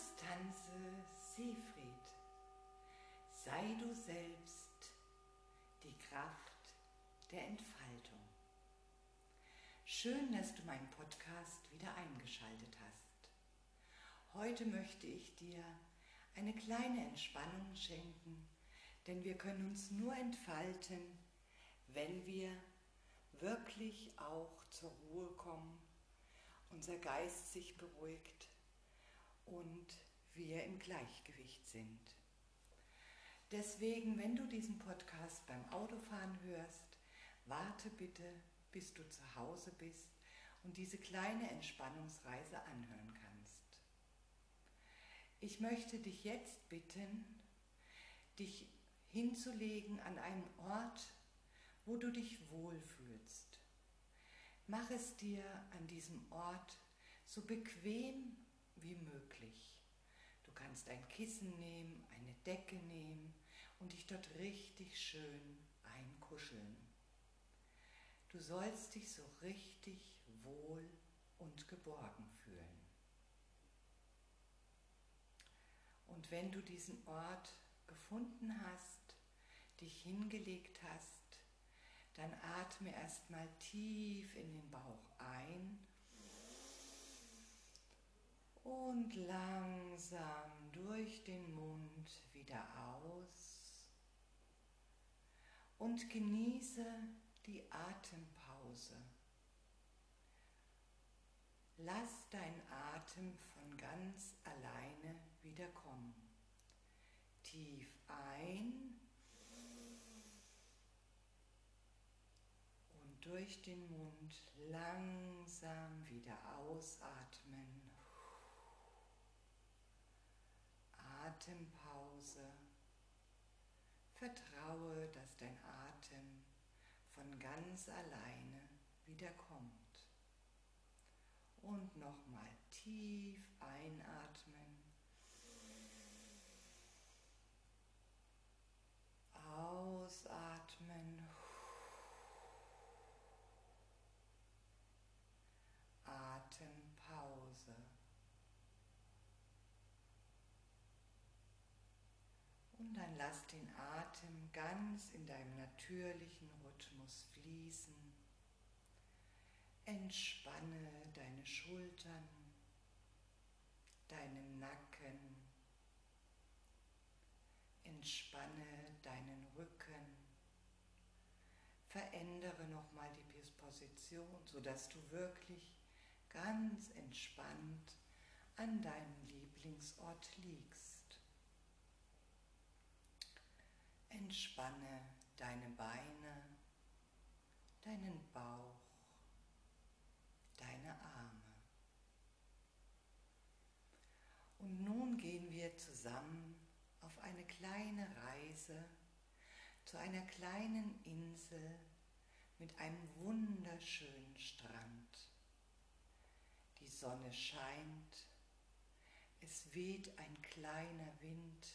Konstanze Seefried. Sei du selbst die Kraft der Entfaltung. Schön, dass du meinen Podcast wieder eingeschaltet hast. Heute möchte ich dir eine kleine Entspannung schenken, denn wir können uns nur entfalten, wenn wir wirklich auch zur Ruhe kommen, unser Geist sich beruhigt und wir im Gleichgewicht sind. Deswegen, wenn du diesen Podcast beim Autofahren hörst, warte bitte, bis du zu Hause bist und diese kleine Entspannungsreise anhören kannst. Ich möchte dich jetzt bitten, dich hinzulegen an einem Ort, wo du dich wohlfühlst. Mach es dir an diesem Ort so bequem wie möglich. Du kannst ein Kissen nehmen, eine Decke nehmen und dich dort richtig schön einkuscheln. Du sollst dich so richtig wohl und geborgen fühlen. Und wenn du diesen Ort gefunden hast, dich hingelegt hast, dann atme erstmal tief in den Bauch ein und langsam durch den Mund wieder aus und genieße die Atempause. Lass dein Atem von ganz alleine wieder kommen. Tief ein und durch den Mund langsam wieder ausatmen. Atempause. Vertraue, dass dein Atem von ganz alleine wieder kommt. Und nochmal tief einatmen. Ausatmen. Atempause. Und dann lass den Atem ganz in deinem natürlichen Rhythmus fließen. Entspanne deine Schultern, deinen Nacken. Entspanne deinen Rücken. Verändere nochmal die Position, sodass du wirklich ganz entspannt an deinem Lieblingsort liegst. Entspanne deine Beine, deinen Bauch, deine Arme. Und nun gehen wir zusammen auf eine kleine Reise zu einer kleinen Insel mit einem wunderschönen Strand. Die Sonne scheint, es weht ein kleiner Wind,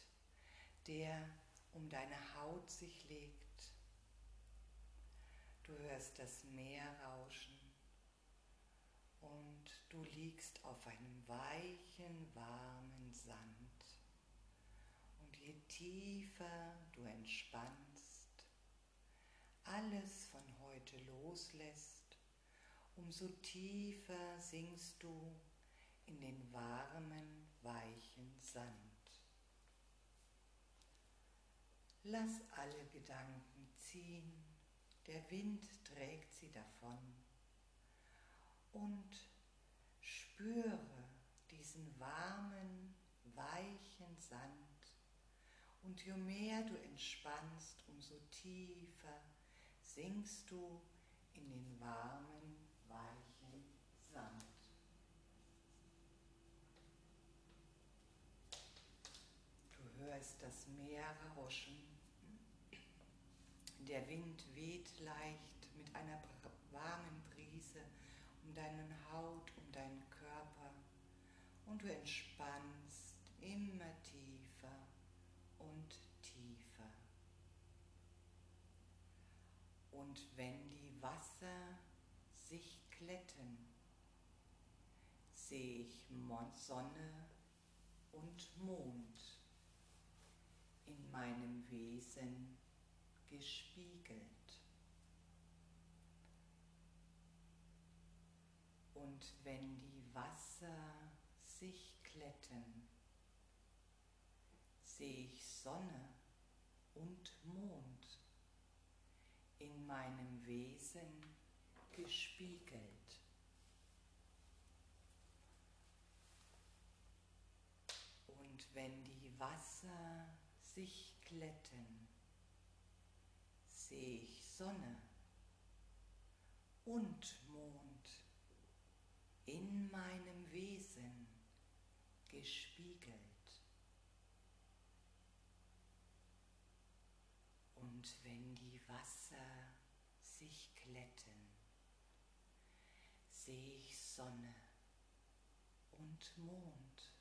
der um deine Haut sich legt. Du hörst das Meer rauschen und du liegst auf einem weichen, warmen Sand. Und je tiefer du entspannst, alles von heute loslässt, umso tiefer sinkst du in den warmen, weichen Sand. Lass alle Gedanken ziehen, der Wind trägt sie davon. Und spüre diesen warmen, weichen Sand. Und je mehr du entspannst, umso tiefer sinkst du in den warmen, weichen Sand. Du hörst das Meer rauschen der Wind weht leicht mit einer warmen Brise um deinen Haut, um deinen Körper und du entspannst immer tiefer und tiefer. Und wenn die Wasser sich glätten, sehe ich Sonne und Mond in meinem Wesen gespiegelt. Und wenn die Wasser sich glätten, sehe ich Sonne und Mond in meinem Wesen gespiegelt. Und wenn die Wasser sich glätten, sehe ich Sonne und Mond in meinem Wesen gespiegelt. Und wenn die Wasser sich glätten, sehe ich Sonne und Mond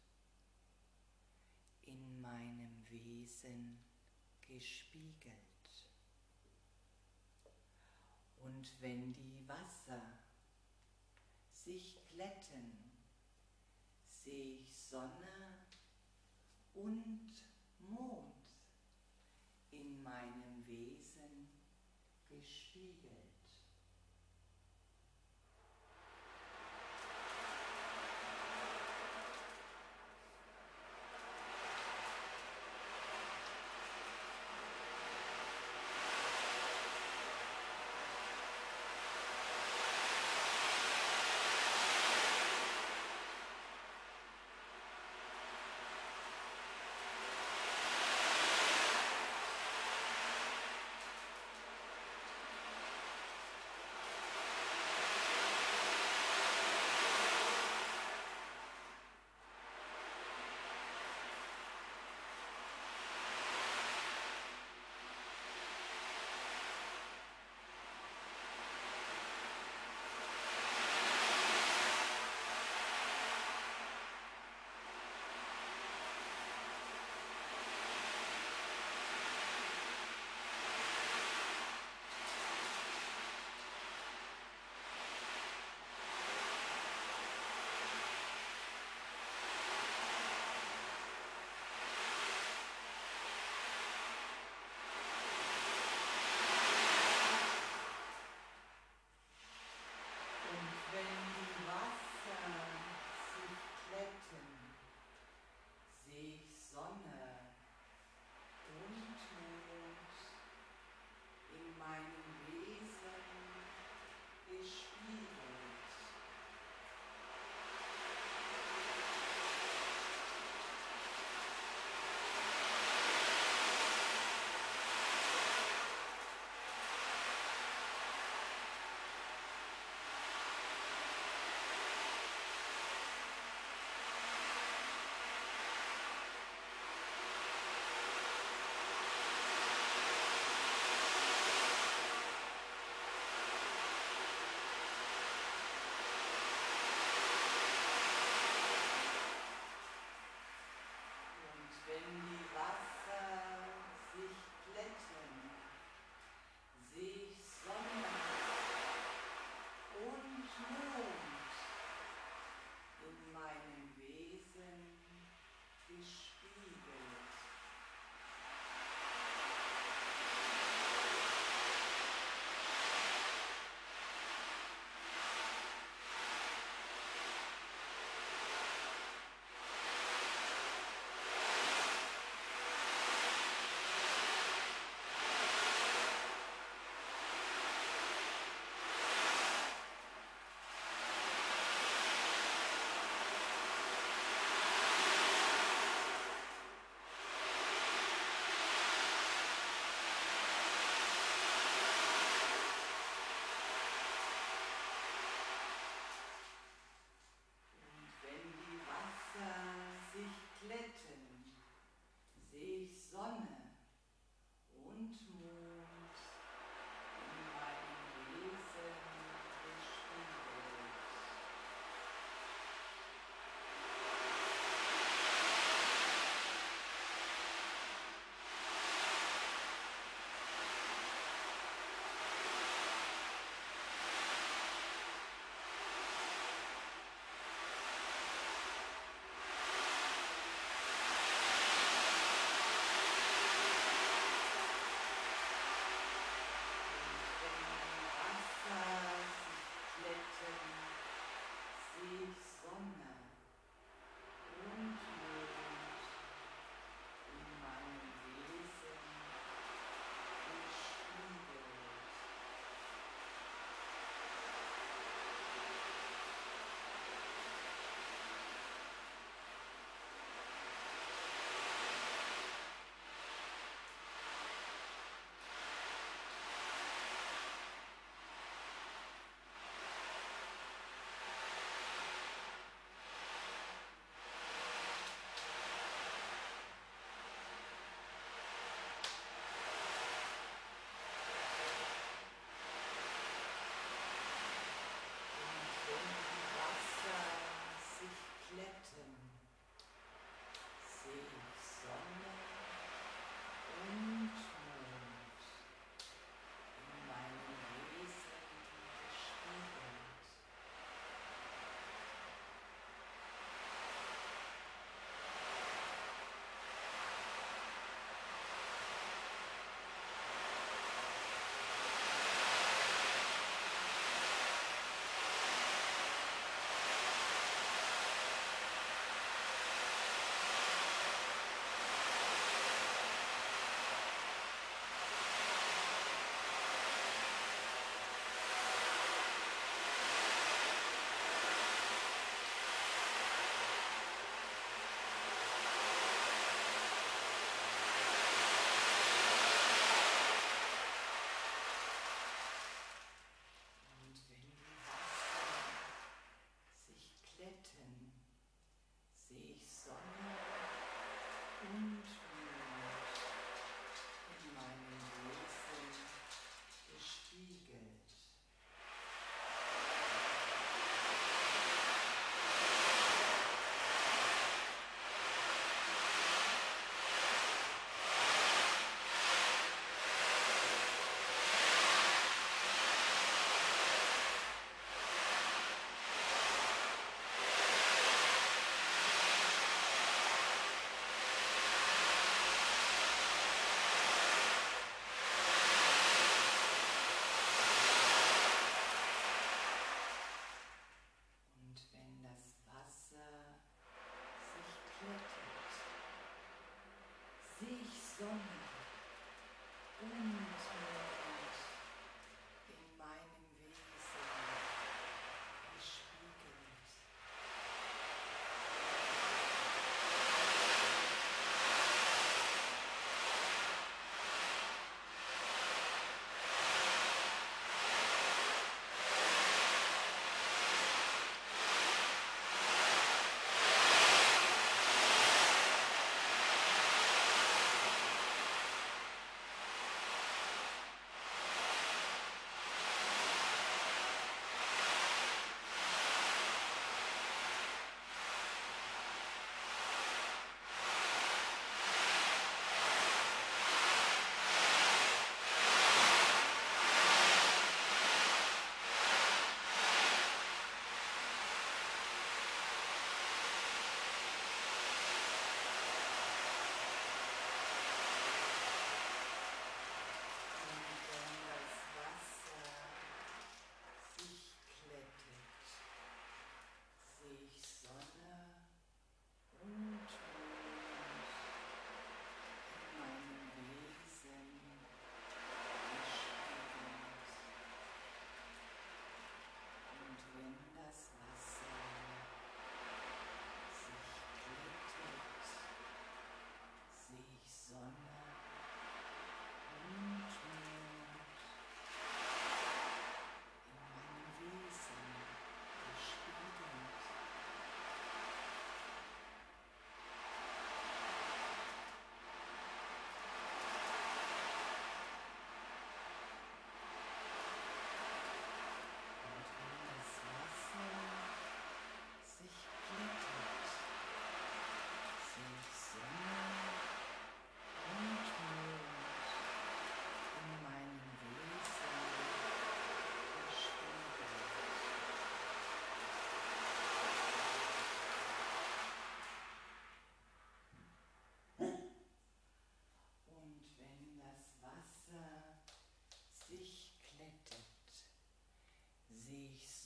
in meinem Wesen gespiegelt. Und wenn die Wasser sich glätten, sehe ich Sonne und Mond in meinem Wesen gespiegelt.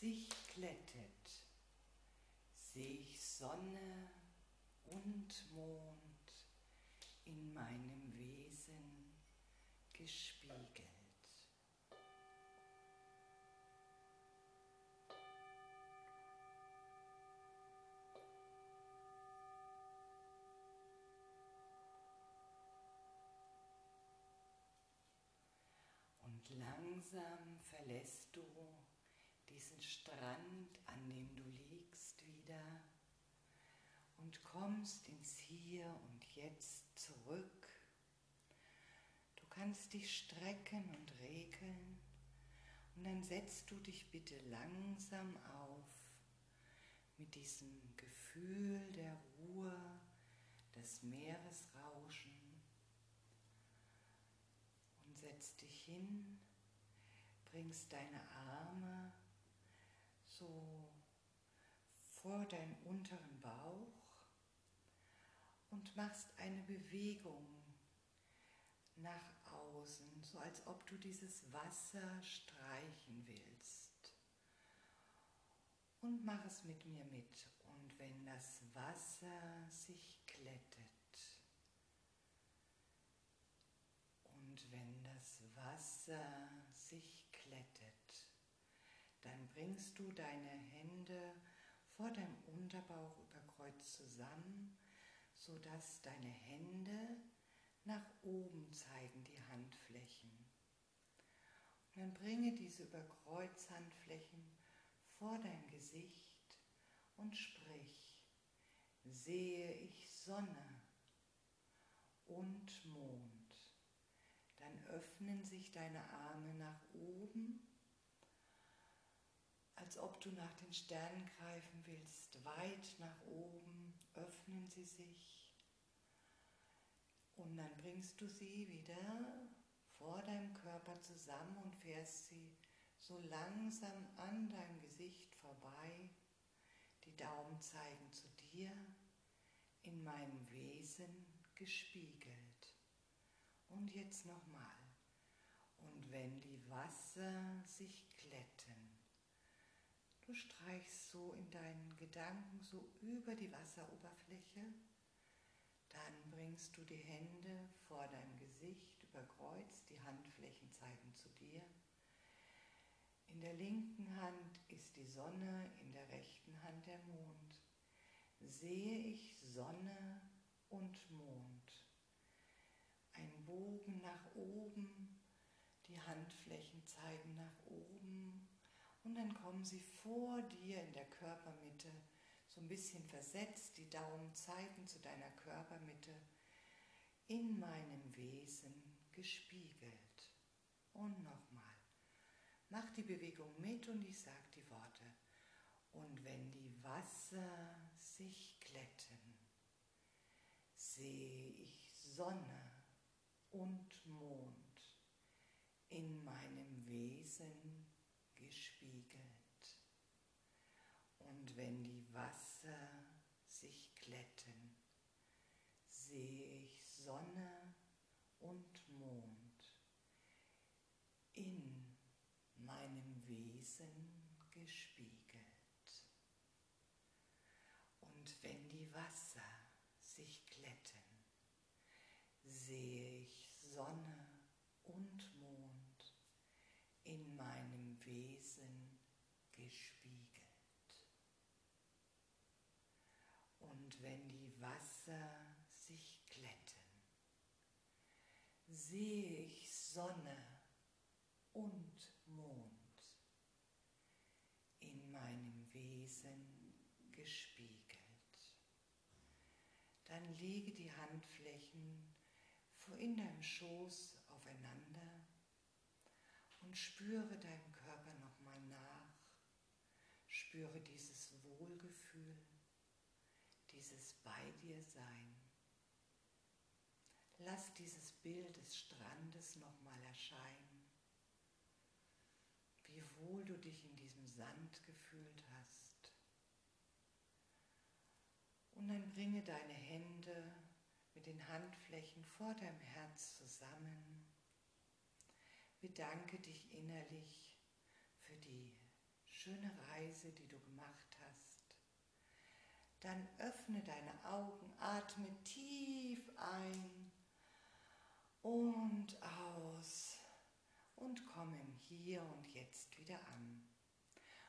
sich glättet, sehe ich Sonne und Mond in meinem Wesen gespiegelt. langsam verlässt du diesen Strand, an dem du liegst, wieder und kommst ins Hier und Jetzt zurück. Du kannst dich strecken und regeln und dann setzt du dich bitte langsam auf mit diesem Gefühl der Ruhe, des Meeresrauschen und setz dich hin bringst deine Arme so vor deinen unteren Bauch und machst eine Bewegung nach außen, so als ob du dieses Wasser streichen willst. Und mach es mit mir mit. Und wenn das Wasser sich glättet und wenn das Wasser sich dann bringst du deine Hände vor deinem Unterbauch über Kreuz zusammen, sodass deine Hände nach oben zeigen, die Handflächen. Und dann bringe diese Überkreuzhandflächen vor dein Gesicht und sprich, sehe ich Sonne und Mond. Dann öffnen sich deine Arme nach oben als ob du nach den Sternen greifen willst, weit nach oben, öffnen sie sich. Und dann bringst du sie wieder vor deinem Körper zusammen und fährst sie so langsam an deinem Gesicht vorbei. Die Daumen zeigen zu dir, in meinem Wesen gespiegelt. Und jetzt nochmal. Und wenn die Wasser sich glätten, du streichst so in deinen Gedanken so über die Wasseroberfläche, dann bringst du die Hände vor deinem Gesicht über Kreuz, die Handflächen zeigen zu dir. In der linken Hand ist die Sonne, in der rechten Hand der Mond. Sehe ich Sonne und Mond. Ein Bogen nach oben, die Handflächen zeigen nach oben und dann kommen sie vor dir in der Körpermitte so ein bisschen versetzt, die Daumen zeigen zu deiner Körpermitte, in meinem Wesen gespiegelt. Und nochmal, mach die Bewegung mit und ich sage die Worte. Und wenn die Wasser sich glätten, sehe ich Sonne und Mond in meinem Wesen gespiegelt. Und wenn Wasser sich glätten, sehe ich Sonne und Mond in meinem Wesen gespiegelt. Und wenn die Wasser sich glätten, sehe ich Sonne und Mond in meinem Wesen gespiegelt. Und wenn die Wasser sich glätten, sehe ich Sonne und Mond in meinem Wesen gespiegelt. Dann lege die Handflächen in deinem Schoß aufeinander und spüre deinem Körper nochmal nach. Spüre dieses Wohlgefühl dieses bei dir sein. Lass dieses Bild des Strandes nochmal erscheinen, wie wohl du dich in diesem Sand gefühlt hast. Und dann bringe deine Hände mit den Handflächen vor deinem Herz zusammen. Bedanke dich innerlich für die schöne Reise, die du gemacht dann öffne deine Augen, atme tief ein und aus und komm im Hier und Jetzt wieder an.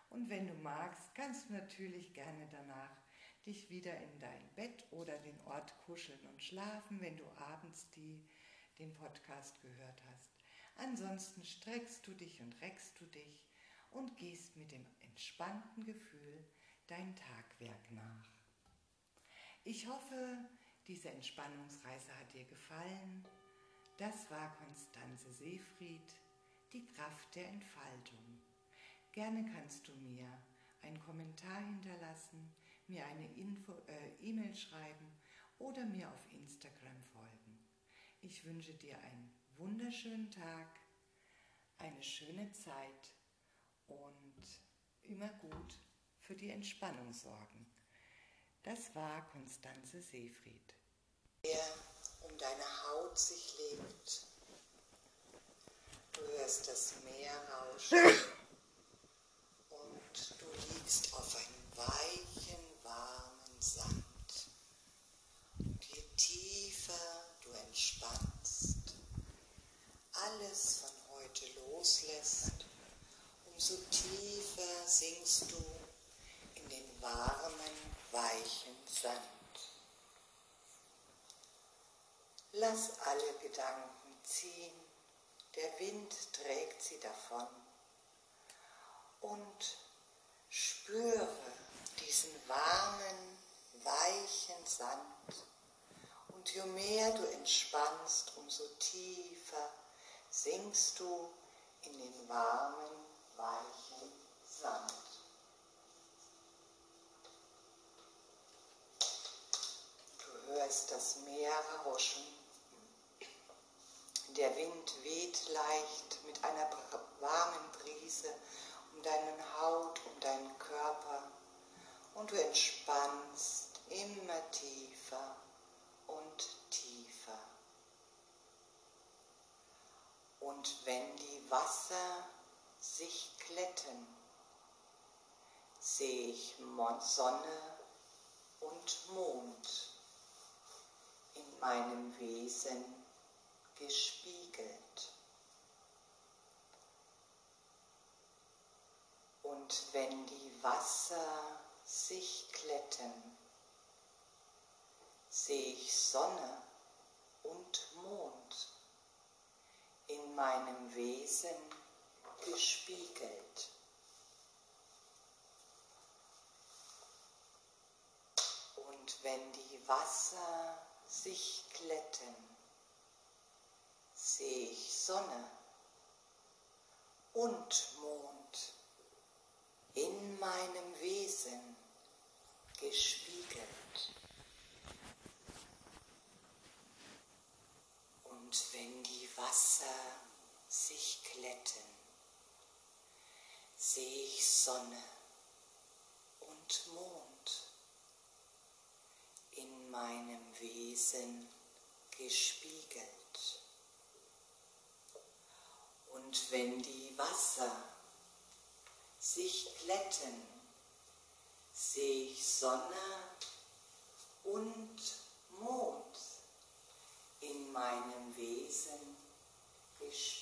Und wenn du magst, kannst du natürlich gerne danach dich wieder in dein Bett oder den Ort kuscheln und schlafen, wenn du abends die, den Podcast gehört hast. Ansonsten streckst du dich und reckst du dich und gehst mit dem entspannten Gefühl dein Tagwerk nach. Ich hoffe, diese Entspannungsreise hat dir gefallen. Das war Konstanze Seefried, die Kraft der Entfaltung. Gerne kannst du mir einen Kommentar hinterlassen, mir eine äh, E-Mail schreiben oder mir auf Instagram folgen. Ich wünsche dir einen wunderschönen Tag, eine schöne Zeit und immer gut für die Entspannung sorgen. Das war Konstanze Seefried. Der um deine Haut sich legt. Du hörst das Meer rauschen und du liegst auf einem weichen, warmen Sand. Und je tiefer du entspannst, alles von heute loslässt, umso tiefer sinkst du in den warmen, weichen Sand. Lass alle Gedanken ziehen, der Wind trägt sie davon und spüre diesen warmen, weichen Sand und je mehr du entspannst, umso tiefer sinkst du in den warmen, weichen Sand. Hörst das Meer rauschen. Der Wind weht leicht mit einer warmen Brise um deinen Haut, um deinen Körper und du entspannst immer tiefer und tiefer. Und wenn die Wasser sich glätten, sehe ich Sonne und Mond in meinem Wesen gespiegelt. Und wenn die Wasser sich glätten, sehe ich Sonne und Mond in meinem Wesen gespiegelt. Und wenn die Wasser sich glätten, sehe ich Sonne und Mond in meinem Wesen gespiegelt. Und wenn die Wasser sich glätten, sehe ich Sonne und Mond in meinem Wesen gespiegelt. Und wenn die Wasser sich glätten, sehe ich Sonne und Mond in meinem Wesen gespiegelt.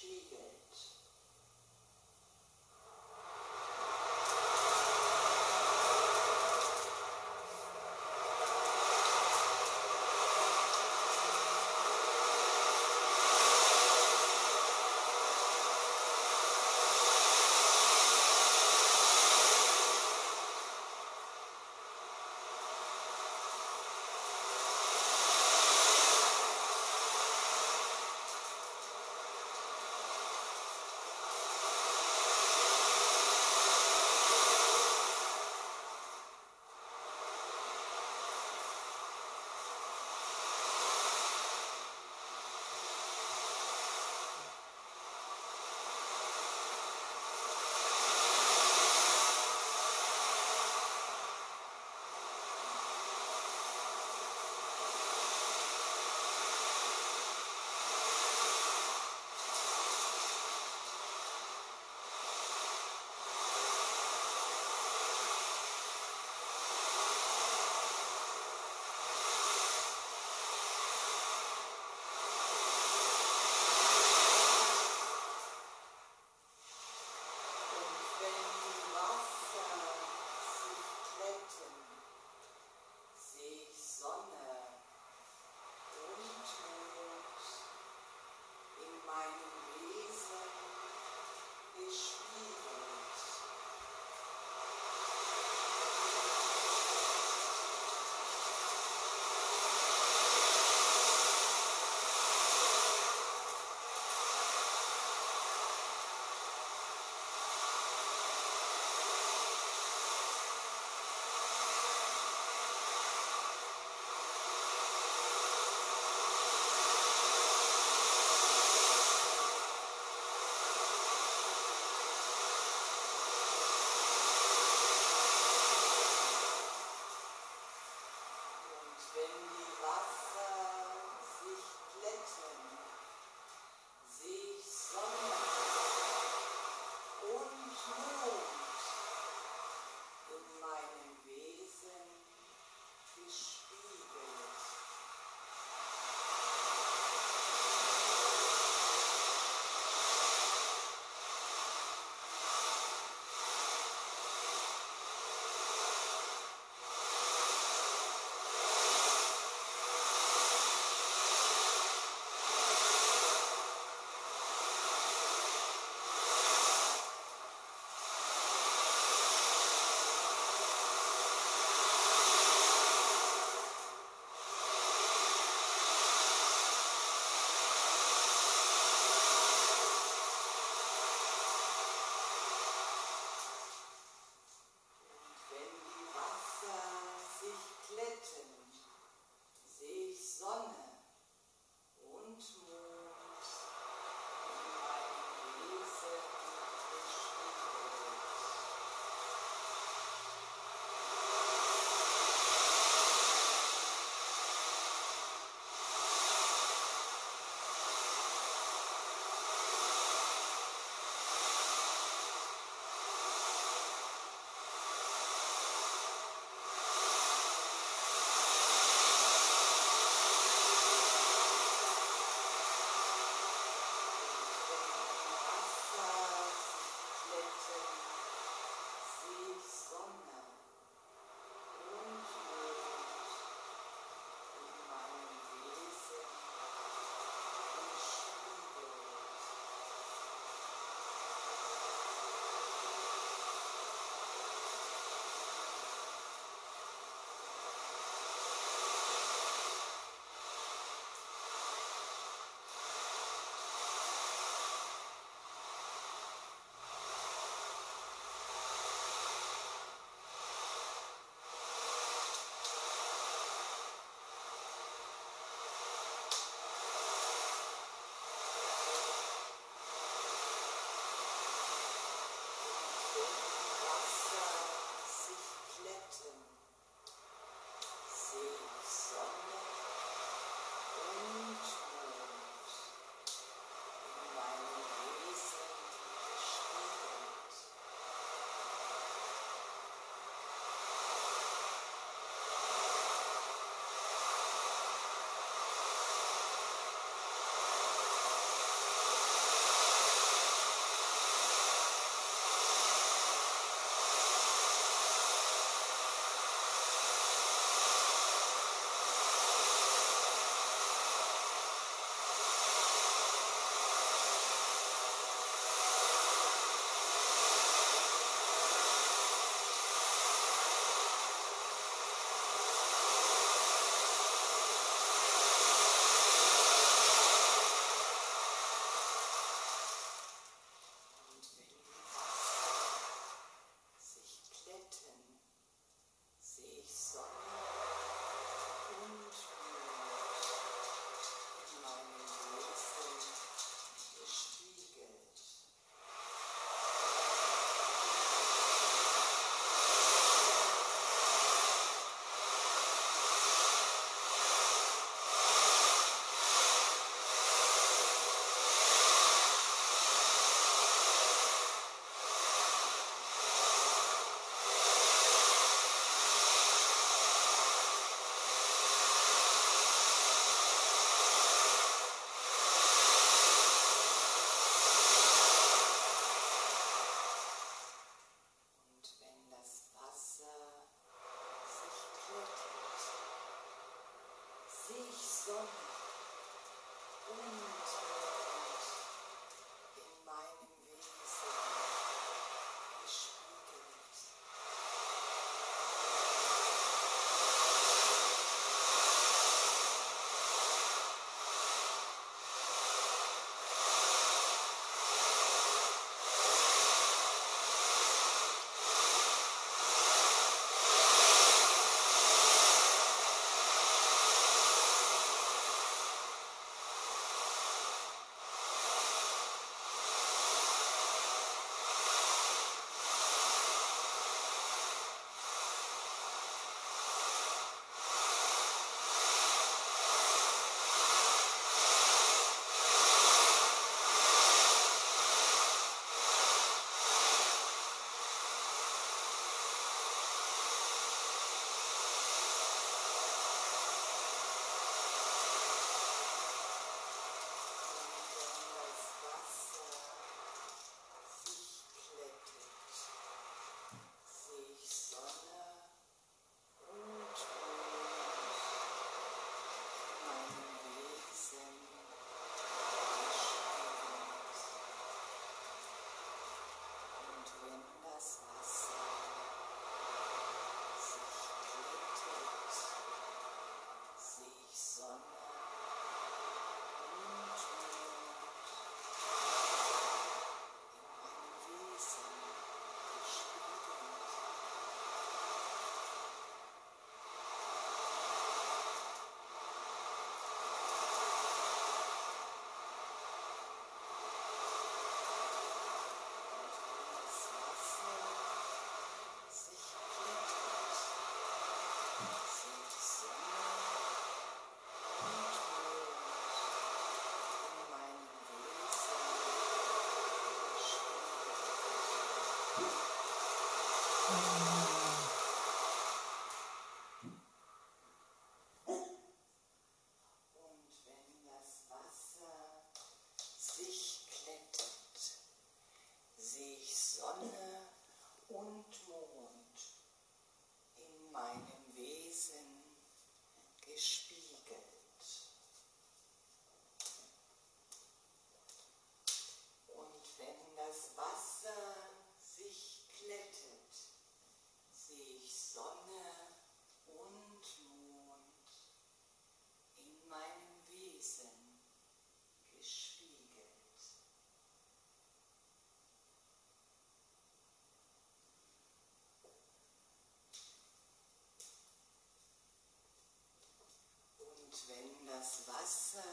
Das Wasser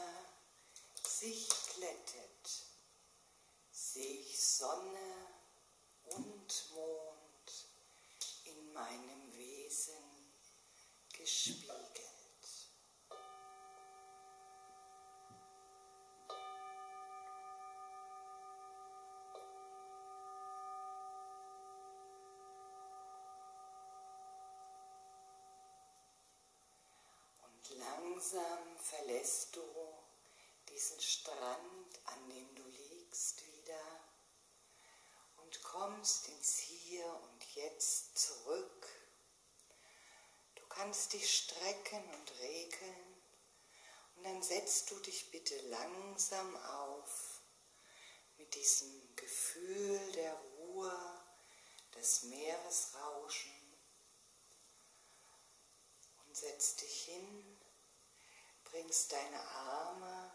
sich glättet, sehe ich Sonne und Mond in meinem Wesen gespiegelt. Langsam verlässt du diesen Strand, an dem du liegst, wieder und kommst ins Hier und Jetzt zurück. Du kannst dich strecken und regeln und dann setzt du dich bitte langsam auf mit diesem Gefühl der Ruhe, des Meeresrauschen und setzt dich hin bringst deine Arme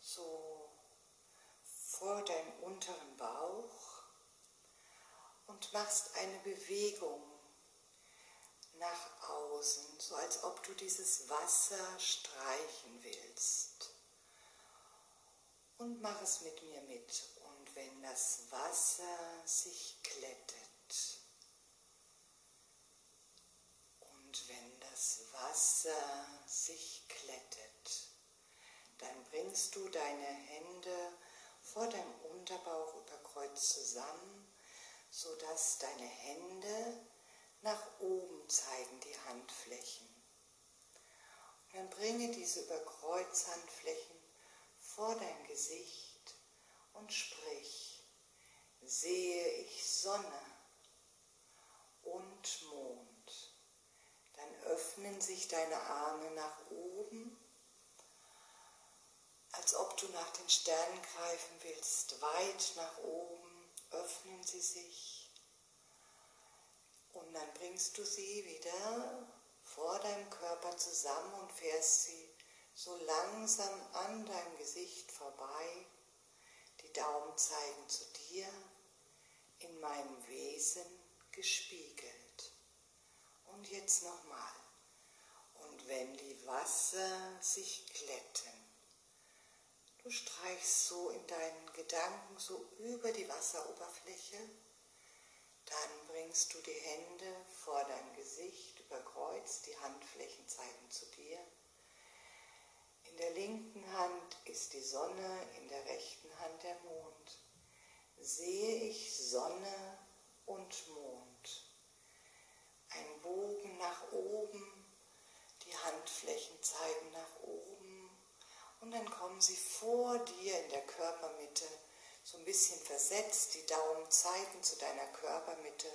so vor deinen unteren Bauch und machst eine Bewegung nach außen, so als ob du dieses Wasser streichen willst. Und mach es mit mir mit. Und wenn das Wasser sich glättet und wenn das Wasser sich dann bringst du deine Hände vor deinem Unterbauch über Kreuz zusammen, sodass deine Hände nach oben zeigen, die Handflächen. Und dann bringe diese Überkreuzhandflächen vor dein Gesicht und sprich, sehe ich Sonne und Mond. Öffnen sich deine Arme nach oben als ob du nach den Sternen greifen willst, weit nach oben, öffnen sie sich. Und dann bringst du sie wieder vor deinem Körper zusammen und fährst sie so langsam an deinem Gesicht vorbei. Die Daumen zeigen zu dir, in meinem Wesen gespiegelt. Jetzt nochmal. Und wenn die Wasser sich glätten, du streichst so in deinen Gedanken so über die Wasseroberfläche, dann bringst du die Hände vor dein Gesicht, überkreuzt, die Handflächen zeigen zu dir. In der linken Hand ist die Sonne, in der rechten Hand der Mond. Sehe ich Sonne und Mond. Ein Bogen nach oben, die Handflächen zeigen nach oben und dann kommen sie vor dir in der Körpermitte so ein bisschen versetzt, die Daumen zeigen zu deiner Körpermitte,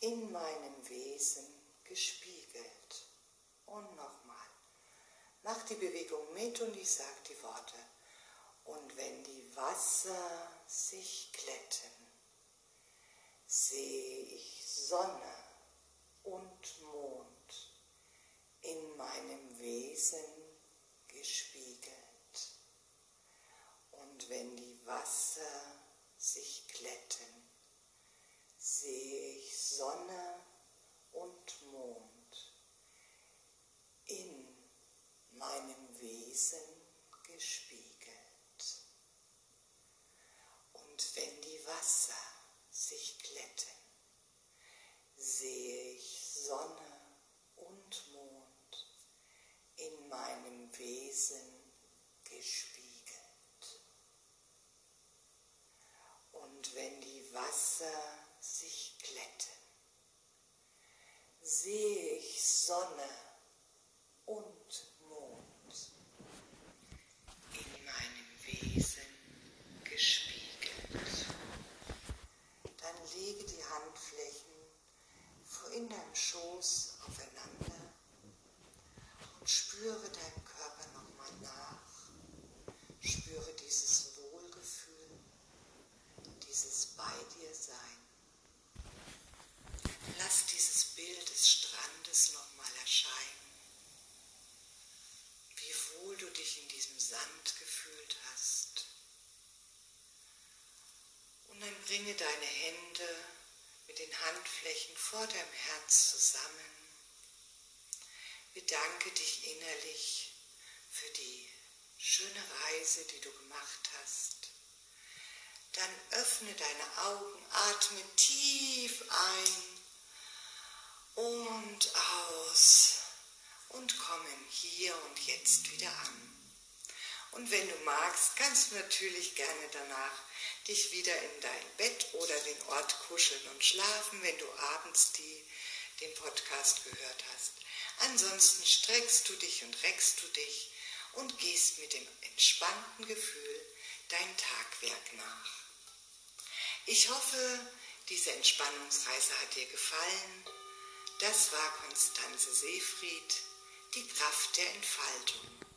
in meinem Wesen gespiegelt. Und nochmal. Mach die Bewegung mit und ich sage die Worte. Und wenn die Wasser sich glätten, sehe ich Sonne und Mond in meinem Wesen gespiegelt. Und wenn die Wasser sich glätten, sehe ich Sonne und Mond in meinem Wesen gespiegelt. Und wenn die Wasser sich glätten, sehe ich Sonne und Mond in meinem Wesen gespiegelt. Und wenn die Wasser sich glätten, sehe ich Sonne und Mond in meinem Wesen gespiegelt. Dann lege die Handflächen in deinem Schoß aufeinander und spüre deinen Körper nochmal nach. Spüre dieses bei dir sein. Lass dieses Bild des Strandes nochmal erscheinen, wie wohl du dich in diesem Sand gefühlt hast. Und dann bringe deine Hände mit den Handflächen vor deinem Herz zusammen. Bedanke dich innerlich für die schöne Reise, die du gemacht hast dann öffne deine Augen, atme tief ein und aus und komme hier und jetzt wieder an. Und wenn du magst, kannst du natürlich gerne danach dich wieder in dein Bett oder den Ort kuscheln und schlafen, wenn du abends die, den Podcast gehört hast. Ansonsten streckst du dich und reckst du dich und gehst mit dem entspannten Gefühl dein Tagwerk nach. Ich hoffe, diese Entspannungsreise hat dir gefallen. Das war Konstanze Seefried, die Kraft der Entfaltung.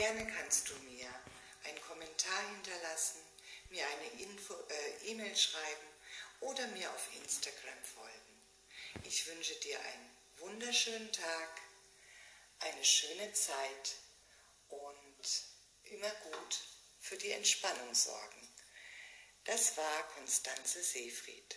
Gerne kannst du mir einen Kommentar hinterlassen, mir eine E-Mail äh, e schreiben oder mir auf Instagram folgen. Ich wünsche dir einen wunderschönen Tag, eine schöne Zeit und immer gut für die Entspannung sorgen. Das war Konstanze Seefried.